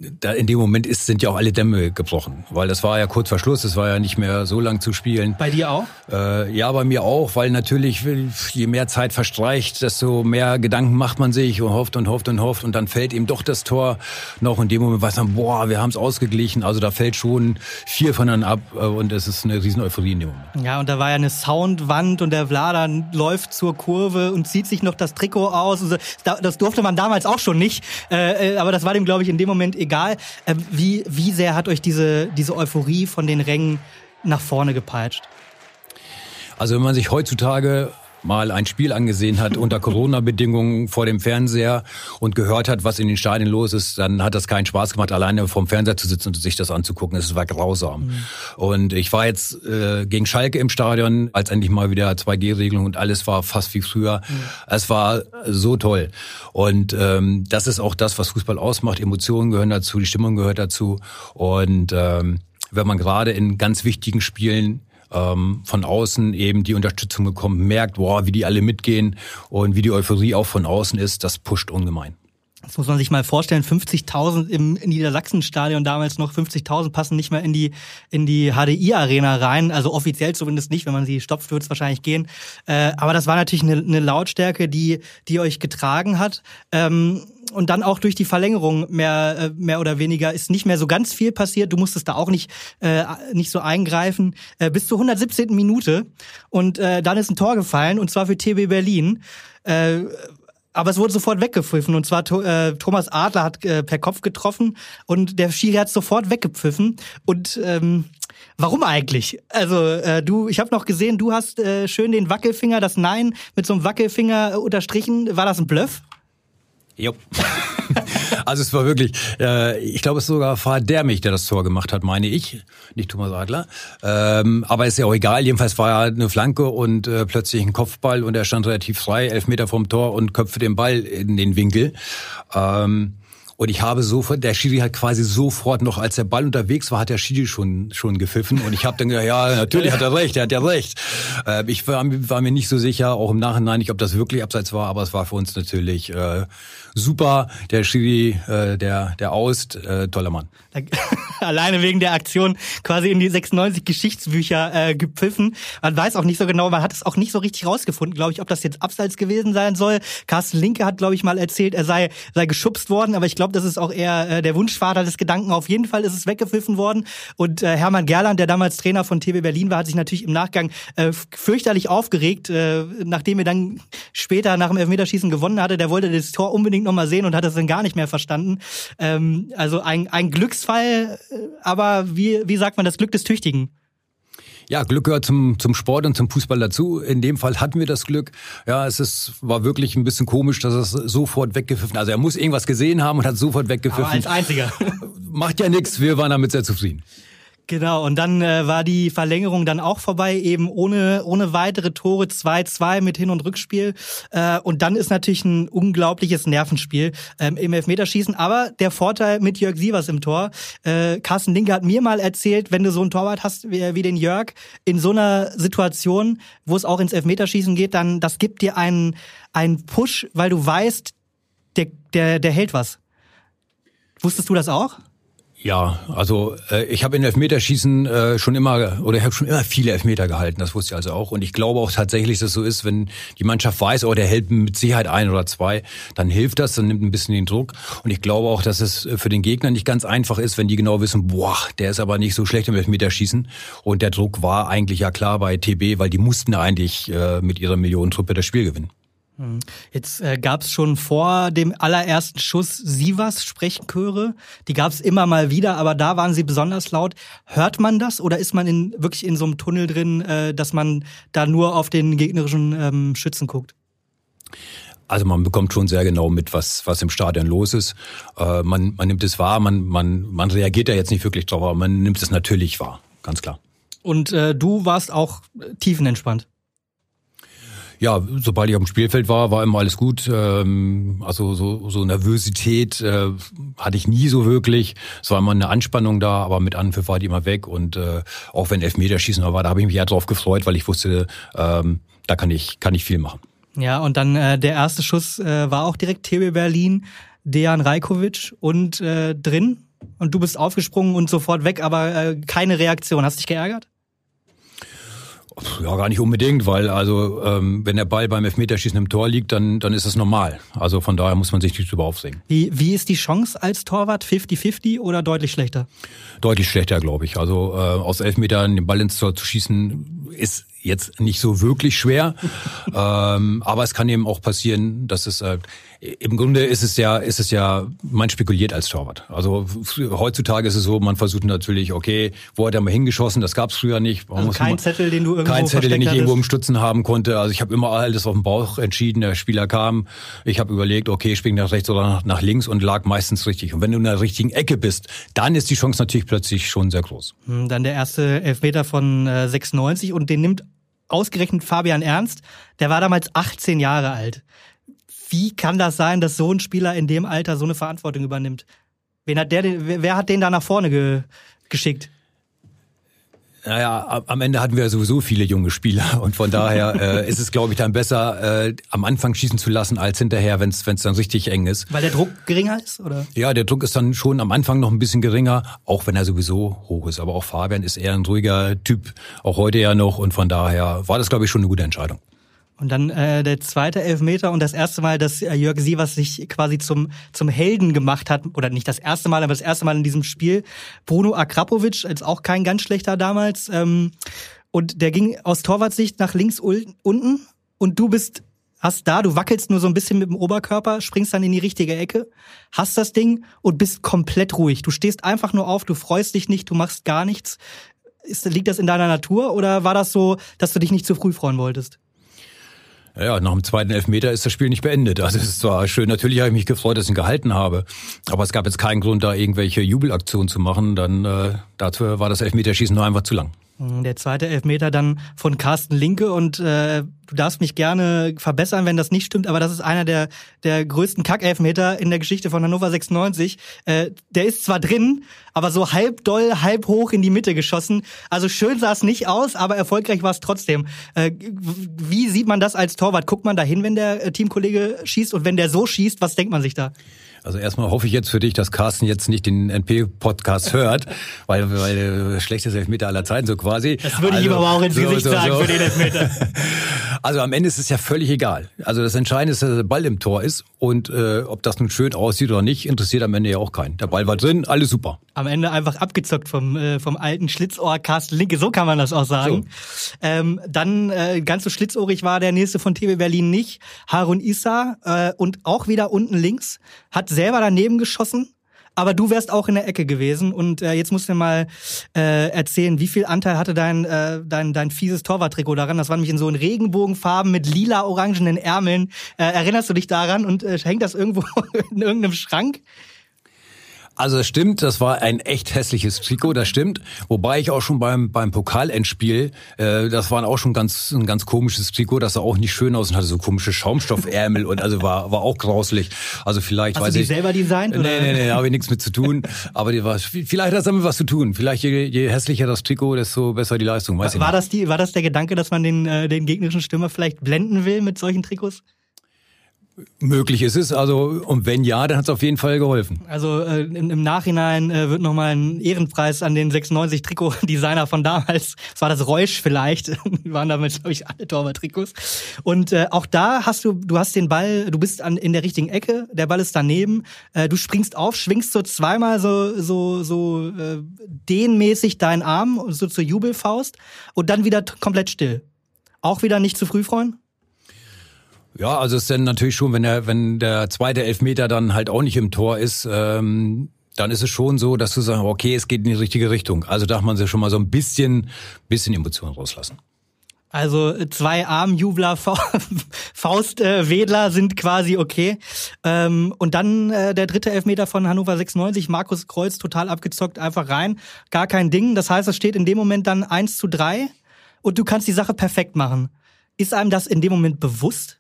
da in dem Moment ist, sind ja auch alle Dämme gebrochen, weil das war ja kurz vor Schluss, es war ja nicht mehr so lang zu spielen. Bei dir auch? Äh, ja, bei mir auch, weil natürlich je mehr Zeit verstreicht, desto mehr Gedanken macht man sich und hofft und hofft und hofft und dann fällt eben doch das Tor noch in dem Moment weiß man, boah, wir haben es ausgeglichen, also da fällt schon viel von dann ab äh, und es ist eine riesen Euphorie in dem Moment. Ja, und da war ja eine Soundwand und der Vladan läuft zur Kurve und zieht sich noch das Trikot aus. Das durfte man damals auch schon nicht, äh, aber das war dem, glaube ich, in dem Moment egal egal. Ähm, wie, wie sehr hat euch diese, diese Euphorie von den Rängen nach vorne gepeitscht? Also wenn man sich heutzutage mal ein Spiel angesehen hat unter Corona-Bedingungen vor dem Fernseher und gehört hat, was in den Stadien los ist, dann hat das keinen Spaß gemacht, alleine vorm Fernseher zu sitzen und sich das anzugucken. Es war grausam. Mhm. Und ich war jetzt äh, gegen Schalke im Stadion, als endlich mal wieder 2G-Regelung und alles war fast wie früher. Mhm. Es war so toll. Und ähm, das ist auch das, was Fußball ausmacht. Emotionen gehören dazu, die Stimmung gehört dazu. Und ähm, wenn man gerade in ganz wichtigen Spielen ähm, von außen eben die Unterstützung bekommt, merkt, boah, wie die alle mitgehen und wie die Euphorie auch von außen ist, das pusht ungemein. Das muss man sich mal vorstellen. 50.000 im Niedersachsenstadion damals noch. 50.000 passen nicht mehr in die, in die HDI-Arena rein. Also offiziell zumindest nicht. Wenn man sie stopft, wird es wahrscheinlich gehen. Äh, aber das war natürlich eine, eine Lautstärke, die, die euch getragen hat. Ähm, und dann auch durch die Verlängerung mehr, äh, mehr oder weniger ist nicht mehr so ganz viel passiert. Du musstest da auch nicht, äh, nicht so eingreifen. Äh, bis zur 117. Minute. Und äh, dann ist ein Tor gefallen, und zwar für TB Berlin. Äh, aber es wurde sofort weggepfiffen. Und zwar äh, Thomas Adler hat äh, per Kopf getroffen und der Schiri hat sofort weggepfiffen. Und ähm, warum eigentlich? Also äh, du, ich habe noch gesehen, du hast äh, schön den Wackelfinger, das Nein mit so einem Wackelfinger unterstrichen. War das ein Bluff? Jo. (laughs) also es war wirklich, äh, ich glaube, es ist sogar Fahad Dermich, der das Tor gemacht hat, meine ich, nicht Thomas Adler. Ähm, aber ist ja auch egal. Jedenfalls war er eine Flanke und äh, plötzlich ein Kopfball und er stand relativ frei, elf Meter vom Tor und köpfte den Ball in den Winkel. Ähm, Und ich habe sofort, der Schiri hat quasi sofort noch, als der Ball unterwegs war, hat der Schiri schon schon gepfiffen. Und ich habe dann gesagt, ja, natürlich hat er recht, er hat ja recht. Äh, ich war, war, mir nicht so sicher, auch im Nachhinein nicht, ob das wirklich abseits war, aber es war für uns natürlich äh, super. Der Schiri, äh, der der Aust, äh, toller Mann. (laughs) Alleine wegen der Aktion quasi in die 96 Geschichtsbücher äh, gepfiffen. Man weiß auch nicht so genau, man hat es auch nicht so richtig rausgefunden, glaube ich, ob das jetzt abseits gewesen sein soll. Carsten Linke hat, glaube ich, mal erzählt, er sei sei geschubst worden, aber ich glaube, das ist auch eher äh, der Wunschvater des Gedanken. Auf jeden Fall ist es weggepfiffen worden. Und äh, Hermann Gerland, der damals Trainer von TB Berlin war, hat sich natürlich im Nachgang äh, fürchterlich aufgeregt, äh, nachdem er dann später nach dem Elfmeterschießen gewonnen hatte. Der wollte das Tor unbedingt nochmal sehen und hat es dann gar nicht mehr verstanden. Ähm, also ein, ein Glücksfall, äh, aber wie, wie sagt man, das Glück des Tüchtigen? Ja, Glück gehört zum, zum Sport und zum Fußball dazu. In dem Fall hatten wir das Glück. Ja, es ist, war wirklich ein bisschen komisch, dass er es sofort weggepfiffen Also er muss irgendwas gesehen haben und hat sofort weggepfiffen. Aber als einziger. (laughs) Macht ja nichts, wir waren damit sehr zufrieden. Genau, und dann äh, war die Verlängerung dann auch vorbei, eben ohne, ohne weitere Tore, 2-2 mit Hin- und Rückspiel. Äh, und dann ist natürlich ein unglaubliches Nervenspiel ähm, im Elfmeterschießen. Aber der Vorteil mit Jörg Sievers im Tor, äh, Carsten Linke hat mir mal erzählt, wenn du so einen Torwart hast wie, wie den Jörg, in so einer Situation, wo es auch ins Elfmeterschießen geht, dann das gibt dir einen, einen Push, weil du weißt, der, der, der hält was. Wusstest du das auch? Ja, also äh, ich habe in Elfmeterschießen äh, schon immer oder ich habe schon immer viele Elfmeter gehalten, das wusste ich also auch. Und ich glaube auch tatsächlich, dass es so ist, wenn die Mannschaft weiß, oh, der hält mit Sicherheit ein oder zwei, dann hilft das, dann nimmt ein bisschen den Druck. Und ich glaube auch, dass es für den Gegner nicht ganz einfach ist, wenn die genau wissen, boah, der ist aber nicht so schlecht im Elfmeterschießen. Und der Druck war eigentlich ja klar bei TB, weil die mussten eigentlich äh, mit ihrer Millionentruppe das Spiel gewinnen. Hm. Jetzt äh, gab es schon vor dem allerersten Schuss Sivas Sprechchöre. Die gab es immer mal wieder, aber da waren sie besonders laut. Hört man das oder ist man in, wirklich in so einem Tunnel drin, äh, dass man da nur auf den gegnerischen ähm, Schützen guckt? Also man bekommt schon sehr genau mit, was, was im Stadion los ist. Äh, man, man nimmt es wahr, man, man, man reagiert da jetzt nicht wirklich drauf, aber man nimmt es natürlich wahr, ganz klar. Und äh, du warst auch tiefenentspannt? Ja, sobald ich auf dem Spielfeld war, war immer alles gut. Ähm, also so, so Nervosität äh, hatte ich nie so wirklich. Es war immer eine Anspannung da, aber mit Anpfiff war die immer weg. Und äh, auch wenn Elfmeterschießen war, da habe ich mich ja drauf gefreut, weil ich wusste, ähm, da kann ich, kann ich viel machen. Ja, und dann äh, der erste Schuss äh, war auch direkt TB Berlin, Dejan Rajkovic und äh, drin. Und du bist aufgesprungen und sofort weg, aber äh, keine Reaktion. Hast dich geärgert? Ja, gar nicht unbedingt, weil also ähm, wenn der Ball beim Elfmeterschießen im Tor liegt, dann, dann ist das normal. Also von daher muss man sich nicht drüber aufsehen. Wie, wie ist die Chance als Torwart? 50-50 oder deutlich schlechter? Deutlich schlechter, glaube ich. Also äh, aus Elfmetern den Ball ins Tor zu schießen, ist jetzt nicht so wirklich schwer. (laughs) ähm, aber es kann eben auch passieren, dass es äh, im Grunde ist es ja, ist es ja, man spekuliert als Torwart. Also heutzutage ist es so, man versucht natürlich, okay, wo hat er mal hingeschossen? Das gab es früher nicht. Also kein man, Zettel, den du irgendwo Kein Zettel, den ich irgendwo im Stutzen haben konnte. Also ich habe immer alles auf dem Bauch entschieden. Der Spieler kam, ich habe überlegt, okay, spring nach rechts oder nach, nach links und lag meistens richtig. Und wenn du in der richtigen Ecke bist, dann ist die Chance natürlich plötzlich schon sehr groß. Hm, dann der erste Elfmeter von äh, 96 und den nimmt ausgerechnet Fabian Ernst. Der war damals 18 Jahre alt. Wie kann das sein, dass so ein Spieler in dem Alter so eine Verantwortung übernimmt? Wen hat der, wer hat den da nach vorne ge, geschickt? Naja, am Ende hatten wir sowieso viele junge Spieler (laughs) und von daher (laughs) äh, ist es, glaube ich, dann besser, äh, am Anfang schießen zu lassen, als hinterher, wenn es dann richtig eng ist. Weil der Druck geringer ist, oder? Ja, der Druck ist dann schon am Anfang noch ein bisschen geringer, auch wenn er sowieso hoch ist. Aber auch Fabian ist eher ein ruhiger Typ, auch heute ja noch und von daher war das, glaube ich, schon eine gute Entscheidung. Und dann äh, der zweite Elfmeter und das erste Mal, dass äh, Jörg Sievers sich quasi zum, zum Helden gemacht hat, oder nicht das erste Mal, aber das erste Mal in diesem Spiel. Bruno Akrapovic, als auch kein ganz schlechter damals. Ähm, und der ging aus Torwartsicht nach links unten und du bist hast da, du wackelst nur so ein bisschen mit dem Oberkörper, springst dann in die richtige Ecke, hast das Ding und bist komplett ruhig. Du stehst einfach nur auf, du freust dich nicht, du machst gar nichts. Ist, liegt das in deiner Natur oder war das so, dass du dich nicht zu früh freuen wolltest? Ja, nach dem zweiten Elfmeter ist das Spiel nicht beendet. Also es ist zwar schön, natürlich habe ich mich gefreut, dass ich ihn gehalten habe, aber es gab jetzt keinen Grund, da irgendwelche Jubelaktionen zu machen. Dann äh, dafür war das Elfmeterschießen nur einfach zu lang. Hm, der zweite Elfmeter dann von Carsten Linke und äh, du darfst mich gerne verbessern, wenn das nicht stimmt, aber das ist einer der, der größten Kackelfmeter in der Geschichte von Hannover 96. Äh, der ist zwar drin, aber so halb doll, halb hoch in die Mitte geschossen. Also schön sah es nicht aus, aber erfolgreich war es trotzdem. Äh, wie sieht man das als Torwart? Guckt man da hin, wenn der äh, Teamkollege schießt und wenn der so schießt, was denkt man sich da? Also erstmal hoffe ich jetzt für dich, dass Carsten jetzt nicht den NP-Podcast hört, weil, weil äh, schlechtes Elfmeter aller Zeiten so quasi. Das würde also, ich ihm aber auch ins so, Gesicht so, sagen so. für den Elfmeter. (laughs) Also am Ende ist es ja völlig egal. Also das Entscheidende ist, dass der Ball im Tor ist und äh, ob das nun schön aussieht oder nicht, interessiert am Ende ja auch keinen. Der Ball war drin, alles super. Am Ende einfach abgezockt vom, äh, vom alten Schlitzohr Carsten Linke, so kann man das auch sagen. Ähm, dann äh, ganz so schlitzohrig war der nächste von TB Berlin nicht. Harun Issa äh, und auch wieder unten links, hat selber daneben geschossen aber du wärst auch in der Ecke gewesen und äh, jetzt musst du mir mal äh, erzählen, wie viel Anteil hatte dein, äh, dein, dein fieses Torwarttrikot daran? Das war nämlich in so in Regenbogenfarben mit lila-orangenen Ärmeln. Äh, erinnerst du dich daran und äh, hängt das irgendwo (laughs) in irgendeinem Schrank? Also es stimmt, das war ein echt hässliches Trikot, das stimmt. Wobei ich auch schon beim beim Pokalendspiel, äh, das war auch schon ganz ein ganz komisches Trikot, das sah auch nicht schön aus und hatte so komische Schaumstoffärmel und also war war auch grauslich. Also vielleicht Hast weiß du die ich, selber designt oder? Nee, nee, nee, habe ich nichts mit zu tun, aber die war vielleicht hat es damit was zu tun. Vielleicht je, je hässlicher das Trikot, desto besser die Leistung, weiß war, ich War das die war das der Gedanke, dass man den äh, den gegnerischen Stürmer vielleicht blenden will mit solchen Trikots? Möglich ist es, also und wenn ja, dann hat es auf jeden Fall geholfen. Also äh, im, im Nachhinein äh, wird nochmal ein Ehrenpreis an den 96 Trikot-Designer von damals, das war das Reusch vielleicht, (laughs) waren damals, glaube ich, alle Torwart-Trikots. Und äh, auch da hast du, du hast den Ball, du bist an, in der richtigen Ecke, der Ball ist daneben, äh, du springst auf, schwingst so zweimal so, so, so äh, dehnmäßig deinen Arm, so zur Jubelfaust und dann wieder komplett still. Auch wieder nicht zu früh freuen? Ja, also es ist dann natürlich schon, wenn der, wenn der zweite Elfmeter dann halt auch nicht im Tor ist, ähm, dann ist es schon so, dass du sagst, okay, es geht in die richtige Richtung. Also darf man sich schon mal so ein bisschen, bisschen Emotionen rauslassen. Also zwei Armjubler, Faustwedler äh, sind quasi okay. Ähm, und dann äh, der dritte Elfmeter von Hannover 96, Markus Kreuz total abgezockt, einfach rein. Gar kein Ding. Das heißt, es steht in dem Moment dann eins zu drei und du kannst die Sache perfekt machen. Ist einem das in dem Moment bewusst?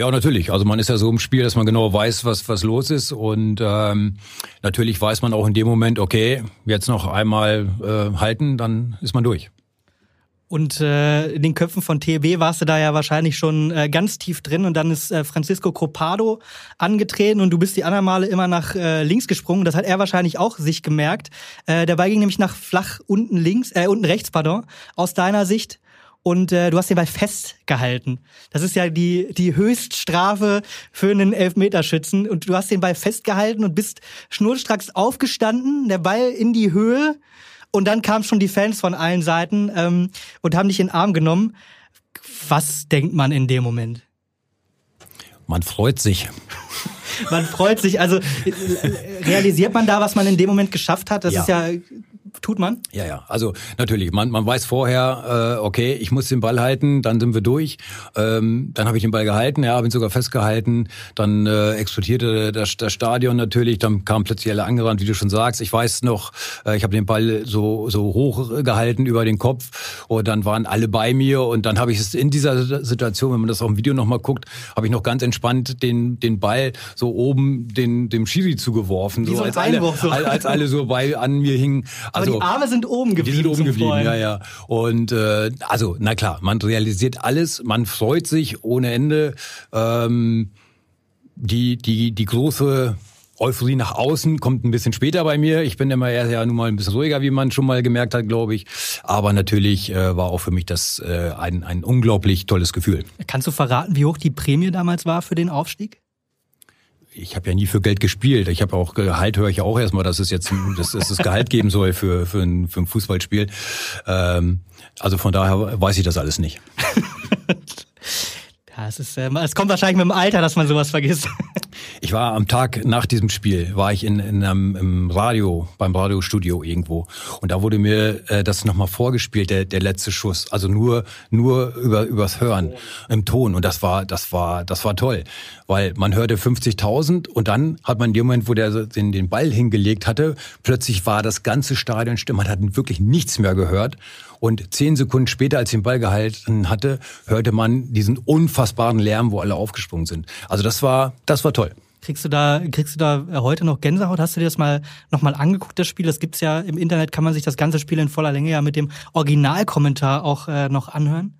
Ja, natürlich. Also man ist ja so im Spiel, dass man genau weiß, was, was los ist. Und ähm, natürlich weiß man auch in dem Moment, okay, jetzt noch einmal äh, halten, dann ist man durch. Und äh, in den Köpfen von TB warst du da ja wahrscheinlich schon äh, ganz tief drin und dann ist äh, Francisco Copado angetreten und du bist die anderen Male immer nach äh, links gesprungen. Das hat er wahrscheinlich auch sich gemerkt. Äh, Ball ging nämlich nach flach unten links, äh, unten rechts, pardon, aus deiner Sicht und äh, du hast den Ball festgehalten. Das ist ja die, die Höchststrafe für einen Elfmeterschützen. Und du hast den Ball festgehalten und bist schnurstracks aufgestanden, der Ball in die Höhe. Und dann kamen schon die Fans von allen Seiten ähm, und haben dich in den Arm genommen. Was denkt man in dem Moment? Man freut sich. man freut sich. Also äh, realisiert man da, was man in dem Moment geschafft hat? Das ja. ist ja tut man? Ja, ja. Also natürlich, man, man weiß vorher, äh, okay, ich muss den Ball halten, dann sind wir durch. Ähm, dann habe ich den Ball gehalten, ja, habe ihn sogar festgehalten. Dann äh, explodierte das, das Stadion natürlich. Dann kam plötzlich alle angerannt, wie du schon sagst. Ich weiß noch, äh, ich habe den Ball so so hoch gehalten über den Kopf und dann waren alle bei mir und dann habe ich es in dieser Situation, wenn man das auf dem Video noch mal guckt, habe ich noch ganz entspannt den den Ball so oben den dem Schiri zugeworfen, so, so als alle so. als alle so bei an mir hingen. Also, Aber die Arme sind oben geblieben. Die sind oben geblieben, ja, ja. Und äh, also, na klar, man realisiert alles, man freut sich ohne Ende. Ähm, die, die, die große Euphorie nach außen kommt ein bisschen später bei mir. Ich bin immer eher ja nun mal ein bisschen ruhiger, wie man schon mal gemerkt hat, glaube ich. Aber natürlich äh, war auch für mich das äh, ein, ein unglaublich tolles Gefühl. Kannst du verraten, wie hoch die Prämie damals war für den Aufstieg? Ich habe ja nie für Geld gespielt. Ich habe auch Gehalt höre ich auch erstmal, dass es jetzt dass es das Gehalt geben soll für für ein, für ein Fußballspiel. Ähm, also von daher weiß ich das alles nicht. (laughs) ja, es ist, äh, es kommt wahrscheinlich mit dem Alter, dass man sowas vergisst. Ich war am Tag nach diesem Spiel, war ich in, in einem im Radio, beim Radiostudio irgendwo. Und da wurde mir äh, das nochmal vorgespielt, der, der letzte Schuss. Also nur, nur über, übers Hören, im Ton. Und das war, das war, das war toll. Weil man hörte 50.000 und dann hat man in dem Moment, wo der den, den Ball hingelegt hatte, plötzlich war das ganze Stadion still. Man hat wirklich nichts mehr gehört. Und zehn Sekunden später, als ich den Ball gehalten hatte, hörte man diesen unfassbaren Lärm, wo alle aufgesprungen sind. Also das war, das war toll. Kriegst du da, kriegst du da heute noch Gänsehaut? Hast du dir das mal nochmal angeguckt, das Spiel? Das gibt's ja im Internet, kann man sich das ganze Spiel in voller Länge ja mit dem Originalkommentar auch äh, noch anhören.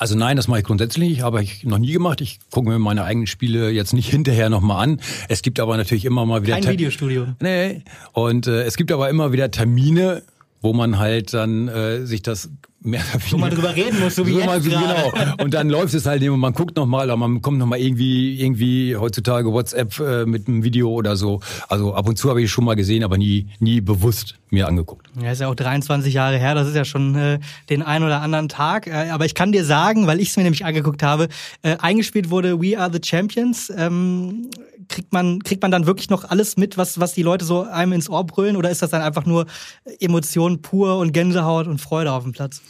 Also nein, das mache ich grundsätzlich, habe ich noch nie gemacht. Ich gucke mir meine eigenen Spiele jetzt nicht hinterher nochmal an. Es gibt aber natürlich immer mal wieder... Kein Ter Videostudio. Nee. Und äh, es gibt aber immer wieder Termine, wo man halt dann äh, sich das mehr oder weniger... Wo man drüber reden muss, so wie (laughs) so jetzt Genau. Und dann läuft es halt eben und man guckt nochmal, oder man kommt nochmal irgendwie, irgendwie heutzutage WhatsApp äh, mit einem Video oder so. Also ab und zu habe ich schon mal gesehen, aber nie, nie bewusst mir angeguckt. Ja, ist ja auch 23 Jahre her, das ist ja schon äh, den ein oder anderen Tag. Äh, aber ich kann dir sagen, weil ich es mir nämlich angeguckt habe, äh, eingespielt wurde We Are the Champions. Ähm, kriegt man, kriegt man dann wirklich noch alles mit, was, was die Leute so einem ins Ohr brüllen? Oder ist das dann einfach nur Emotion pur und Gänsehaut und Freude auf dem Platz?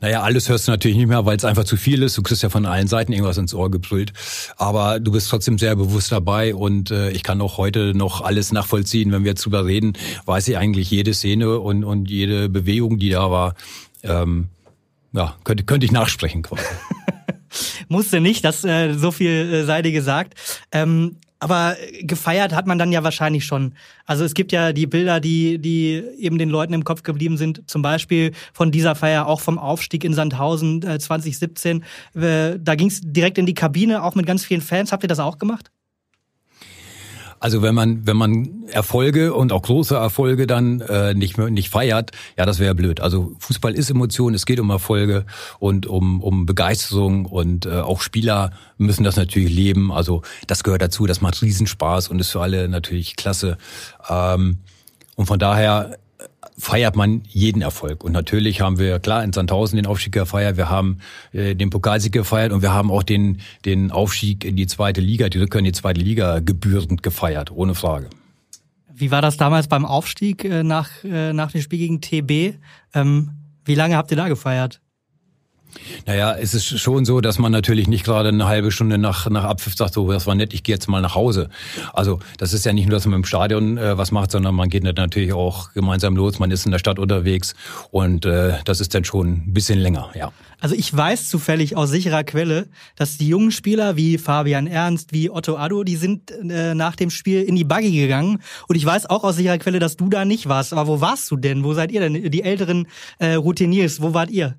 Naja, alles hörst du natürlich nicht mehr, weil es einfach zu viel ist. Du kriegst ja von allen Seiten irgendwas ins Ohr gebrüllt. Aber du bist trotzdem sehr bewusst dabei und äh, ich kann auch heute noch alles nachvollziehen. Wenn wir jetzt drüber reden, weiß ich eigentlich jede Szene und, und jede Bewegung, die da war. Ähm, ja, könnte, könnte ich nachsprechen quasi. (laughs) Musste nicht, das äh, so viel äh, sei dir gesagt. Ähm, aber gefeiert hat man dann ja wahrscheinlich schon. Also es gibt ja die Bilder, die, die eben den Leuten im Kopf geblieben sind. Zum Beispiel von dieser Feier, auch vom Aufstieg in Sandhausen äh, 2017. Äh, da ging es direkt in die Kabine, auch mit ganz vielen Fans. Habt ihr das auch gemacht? Also wenn man wenn man Erfolge und auch große Erfolge dann äh, nicht nicht feiert, ja, das wäre blöd. Also Fußball ist Emotion, es geht um Erfolge und um um Begeisterung und äh, auch Spieler müssen das natürlich leben. Also das gehört dazu, das macht Riesenspaß und ist für alle natürlich klasse. Ähm, und von daher feiert man jeden Erfolg. Und natürlich haben wir klar in Sandhausen den Aufstieg gefeiert, wir haben äh, den Pokalsieg gefeiert und wir haben auch den, den Aufstieg in die zweite Liga, die Rückkehr in die zweite Liga gebührend gefeiert, ohne Frage. Wie war das damals beim Aufstieg äh, nach, äh, nach dem Spiel gegen TB? Ähm, wie lange habt ihr da gefeiert? Naja, es ist schon so, dass man natürlich nicht gerade eine halbe Stunde nach, nach Abpfiff sagt, so, das war nett, ich gehe jetzt mal nach Hause. Also das ist ja nicht nur, dass man im Stadion äh, was macht, sondern man geht natürlich auch gemeinsam los, man ist in der Stadt unterwegs und äh, das ist dann schon ein bisschen länger, ja. Also ich weiß zufällig aus sicherer Quelle, dass die jungen Spieler wie Fabian Ernst, wie Otto Addo, die sind äh, nach dem Spiel in die Buggy gegangen. Und ich weiß auch aus sicherer Quelle, dass du da nicht warst. Aber wo warst du denn? Wo seid ihr denn? Die älteren äh, Routiniers, wo wart ihr?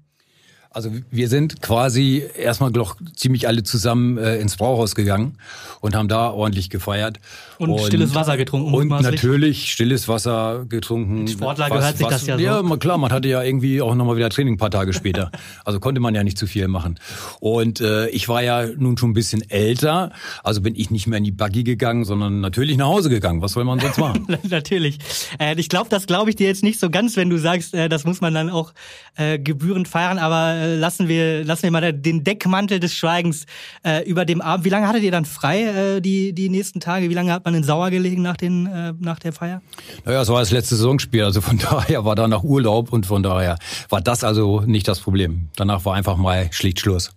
Also wir sind quasi erstmal doch ziemlich alle zusammen äh, ins Brauhaus gegangen und haben da ordentlich gefeiert. Und, und stilles Wasser getrunken. Und natürlich stilles Wasser getrunken. Sportler was, gehört sich was, das ja so. Ja, klar, man hatte ja irgendwie auch nochmal wieder Training ein paar Tage später. (laughs) also konnte man ja nicht zu viel machen. Und äh, ich war ja nun schon ein bisschen älter, also bin ich nicht mehr in die Buggy gegangen, sondern natürlich nach Hause gegangen. Was soll man sonst machen? (laughs) natürlich. Äh, ich glaube, das glaube ich dir jetzt nicht so ganz, wenn du sagst, äh, das muss man dann auch äh, gebührend feiern, aber äh, lassen wir, lassen wir mal den Deckmantel des Schweigens äh, über dem Abend. Wie lange hattet ihr dann frei äh, die, die nächsten Tage? Wie lange hat man in Sauer gelegen nach, den, äh, nach der Feier? Naja, es war das letzte Saisonspiel, also von (laughs) daher war da noch Urlaub und von daher war das also nicht das Problem. Danach war einfach mal schlicht Schluss.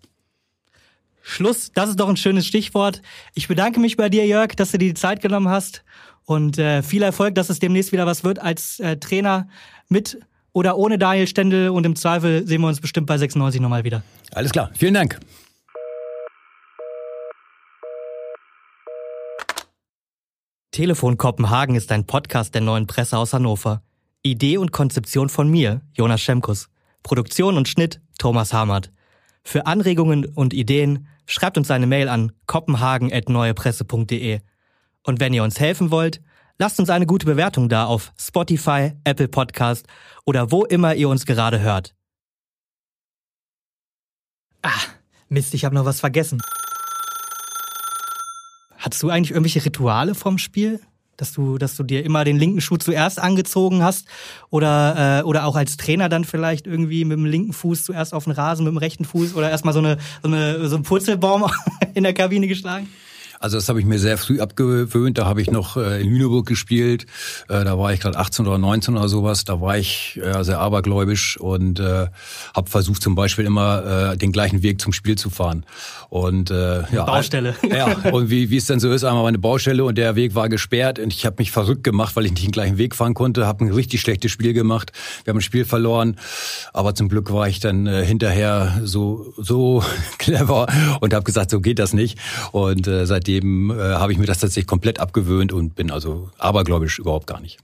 Schluss, das ist doch ein schönes Stichwort. Ich bedanke mich bei dir, Jörg, dass du dir die Zeit genommen hast und äh, viel Erfolg, dass es demnächst wieder was wird als äh, Trainer mit oder ohne Daniel Stendel und im Zweifel sehen wir uns bestimmt bei 96 nochmal wieder. Alles klar, vielen Dank. Telefon Kopenhagen ist ein Podcast der neuen Presse aus Hannover. Idee und Konzeption von mir, Jonas Schemkus. Produktion und Schnitt, Thomas Hamert. Für Anregungen und Ideen schreibt uns eine Mail an kopenhagen.neuepresse.de. Und wenn ihr uns helfen wollt, Lasst uns eine gute Bewertung da auf Spotify, Apple Podcast oder wo immer ihr uns gerade hört. Ah, Mist, ich habe noch was vergessen. Hattest du eigentlich irgendwelche Rituale vom Spiel? Dass du, dass du dir immer den linken Schuh zuerst angezogen hast oder, äh, oder auch als Trainer dann vielleicht irgendwie mit dem linken Fuß zuerst auf den Rasen, mit dem rechten Fuß oder erstmal so, eine, so, eine, so einen Purzelbaum (laughs) in der Kabine geschlagen? Also das habe ich mir sehr früh abgewöhnt. Da habe ich noch äh, in Lüneburg gespielt. Äh, da war ich gerade 18 oder 19 oder sowas. Da war ich äh, sehr abergläubisch und habe versucht zum Beispiel immer den gleichen Weg zum Spiel zu fahren. Und ja, Baustelle. Ja, und wie, wie es dann so ist, einmal eine Baustelle und der Weg war gesperrt und ich habe mich verrückt gemacht, weil ich nicht den gleichen Weg fahren konnte, habe ein richtig schlechtes Spiel gemacht. Wir haben ein Spiel verloren, aber zum Glück war ich dann hinterher so so (laughs) clever und habe gesagt, so geht das nicht. Und äh, seitdem äh, habe ich mir das tatsächlich komplett abgewöhnt und bin also abergläubisch überhaupt gar nicht.